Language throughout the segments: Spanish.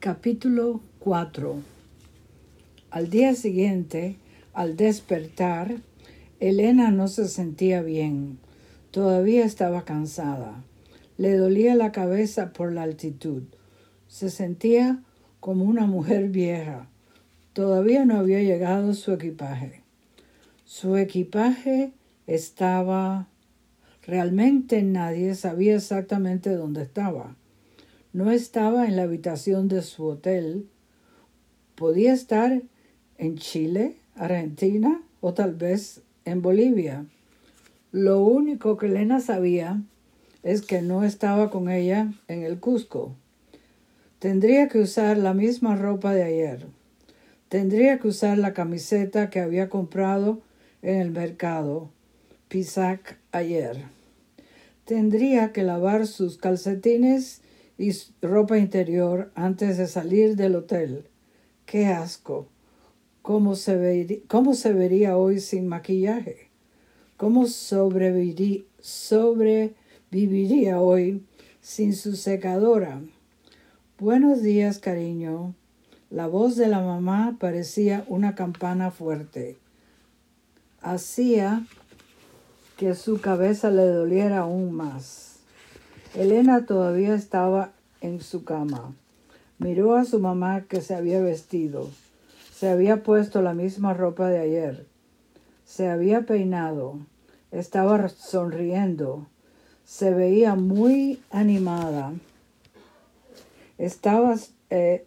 Capítulo 4 Al día siguiente, al despertar, Elena no se sentía bien. Todavía estaba cansada. Le dolía la cabeza por la altitud. Se sentía como una mujer vieja. Todavía no había llegado su equipaje. Su equipaje estaba... Realmente nadie sabía exactamente dónde estaba. No estaba en la habitación de su hotel. Podía estar en Chile, Argentina o tal vez en Bolivia. Lo único que Elena sabía es que no estaba con ella en el Cusco. Tendría que usar la misma ropa de ayer. Tendría que usar la camiseta que había comprado en el mercado Pisac ayer. Tendría que lavar sus calcetines ropa interior antes de salir del hotel. ¡Qué asco! ¿Cómo se, vería hoy sin maquillaje? ¿Cómo sobreviviría hoy sin su secadora? Buenos días, cariño. La voz de la mamá parecía una campana fuerte. Hacía que su cabeza le doliera aún más. Elena todavía estaba en su cama. Miró a su mamá que se había vestido. Se había puesto la misma ropa de ayer. Se había peinado. Estaba sonriendo. Se veía muy animada. Estaba eh,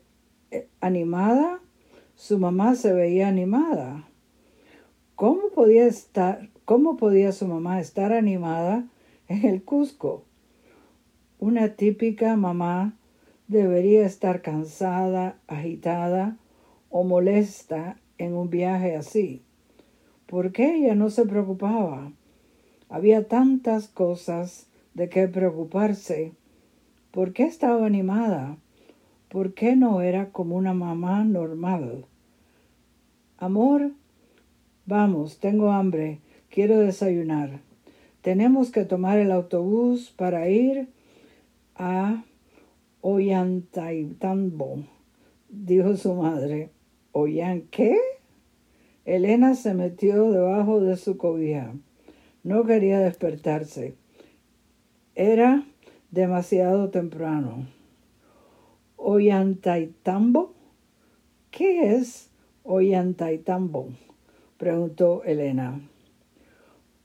eh, animada. Su mamá se veía animada. ¿Cómo podía estar, cómo podía su mamá estar animada en el Cusco? Una típica mamá debería estar cansada, agitada o molesta en un viaje así. ¿Por qué ella no se preocupaba? Había tantas cosas de qué preocuparse. ¿Por qué estaba animada? ¿Por qué no era como una mamá normal? Amor, vamos, tengo hambre, quiero desayunar. Tenemos que tomar el autobús para ir a Ollantaytambo, dijo su madre. ¿Oyan qué? Elena se metió debajo de su cobija. No quería despertarse. Era demasiado temprano. ¿Ollantaytambo? ¿Qué es Ollantaytambo? preguntó Elena.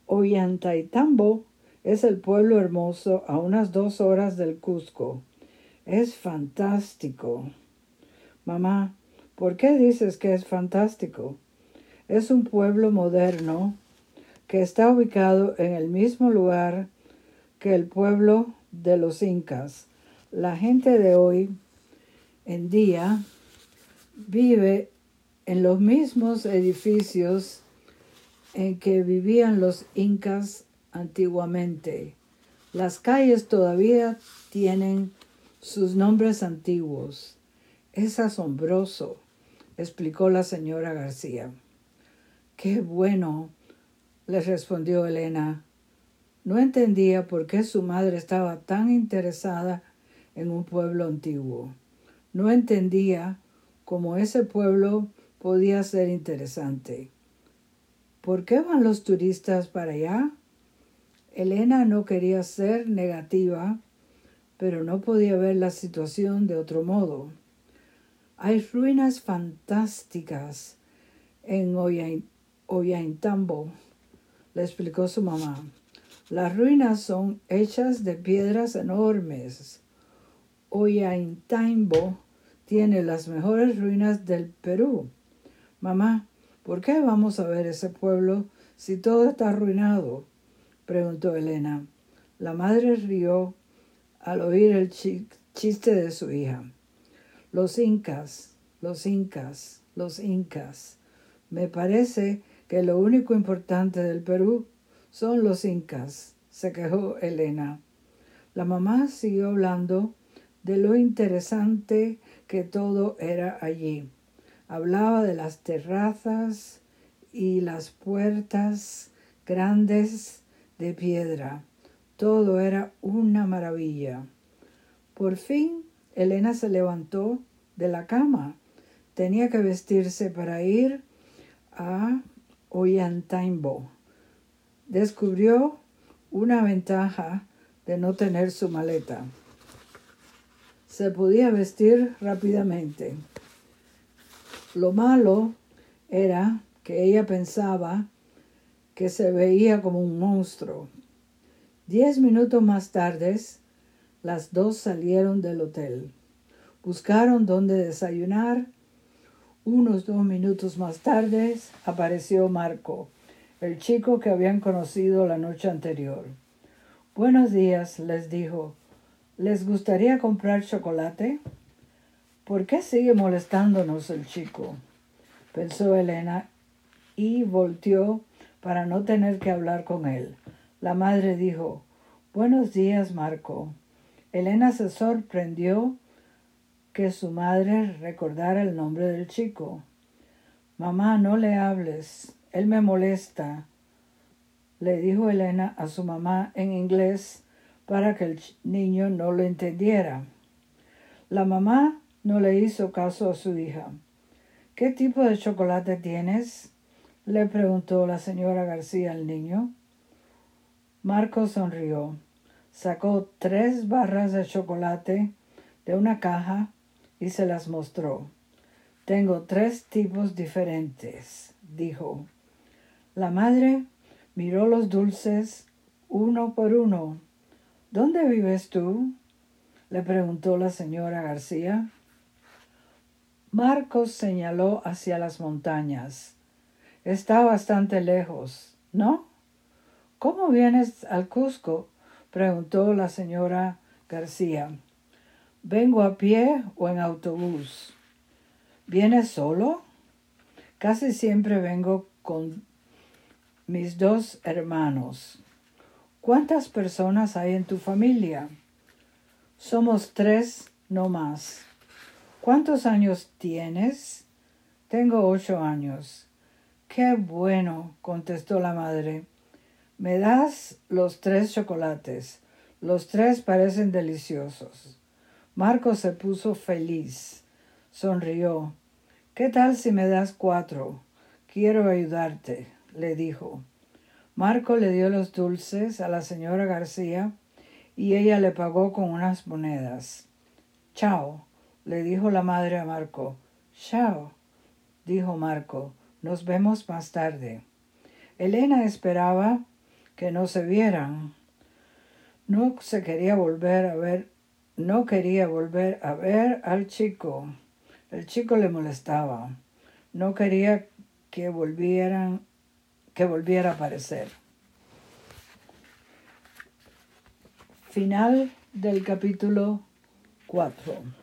Ollantaytambo es el pueblo hermoso a unas dos horas del Cusco. Es fantástico. Mamá, ¿por qué dices que es fantástico? Es un pueblo moderno que está ubicado en el mismo lugar que el pueblo de los incas. La gente de hoy en día vive en los mismos edificios en que vivían los incas antiguamente. Las calles todavía tienen sus nombres antiguos. Es asombroso, explicó la señora García. Qué bueno, le respondió Elena. No entendía por qué su madre estaba tan interesada en un pueblo antiguo. No entendía cómo ese pueblo podía ser interesante. ¿Por qué van los turistas para allá? Elena no quería ser negativa, pero no podía ver la situación de otro modo. Hay ruinas fantásticas en Ollantaytambo, le explicó su mamá. Las ruinas son hechas de piedras enormes. Ollantaytambo tiene las mejores ruinas del Perú. Mamá, ¿por qué vamos a ver ese pueblo si todo está arruinado? Preguntó Elena. La madre rió al oír el chiste de su hija. Los incas, los incas, los incas. Me parece que lo único importante del Perú son los incas, se quejó Elena. La mamá siguió hablando de lo interesante que todo era allí. Hablaba de las terrazas y las puertas grandes de piedra. Todo era una maravilla. Por fin Elena se levantó de la cama. Tenía que vestirse para ir a Ollantaytambo. Descubrió una ventaja de no tener su maleta. Se podía vestir rápidamente. Lo malo era que ella pensaba que se veía como un monstruo. Diez minutos más tarde, las dos salieron del hotel. Buscaron dónde desayunar. Unos dos minutos más tarde apareció Marco, el chico que habían conocido la noche anterior. Buenos días, les dijo. ¿Les gustaría comprar chocolate? ¿Por qué sigue molestándonos el chico? pensó Elena y volteó para no tener que hablar con él. La madre dijo, Buenos días, Marco. Elena se sorprendió que su madre recordara el nombre del chico. Mamá, no le hables, él me molesta, le dijo Elena a su mamá en inglés para que el niño no lo entendiera. La mamá no le hizo caso a su hija. ¿Qué tipo de chocolate tienes? Le preguntó la señora García al niño. Marco sonrió. Sacó tres barras de chocolate de una caja y se las mostró. Tengo tres tipos diferentes, dijo. La madre miró los dulces uno por uno. ¿Dónde vives tú? le preguntó la señora García. Marcos señaló hacia las montañas. Está bastante lejos, ¿no? ¿Cómo vienes al Cusco? preguntó la señora García. Vengo a pie o en autobús. ¿Vienes solo? Casi siempre vengo con mis dos hermanos. ¿Cuántas personas hay en tu familia? Somos tres, no más. ¿Cuántos años tienes? Tengo ocho años. Qué bueno, contestó la madre. Me das los tres chocolates. Los tres parecen deliciosos. Marco se puso feliz. Sonrió. ¿Qué tal si me das cuatro? Quiero ayudarte, le dijo. Marco le dio los dulces a la señora García y ella le pagó con unas monedas. Chao, le dijo la madre a Marco. Chao, dijo Marco. Nos vemos más tarde. Elena esperaba que no se vieran. No se quería volver a ver no quería volver a ver al chico. El chico le molestaba. No quería que volvieran que volviera a aparecer. Final del capítulo 4.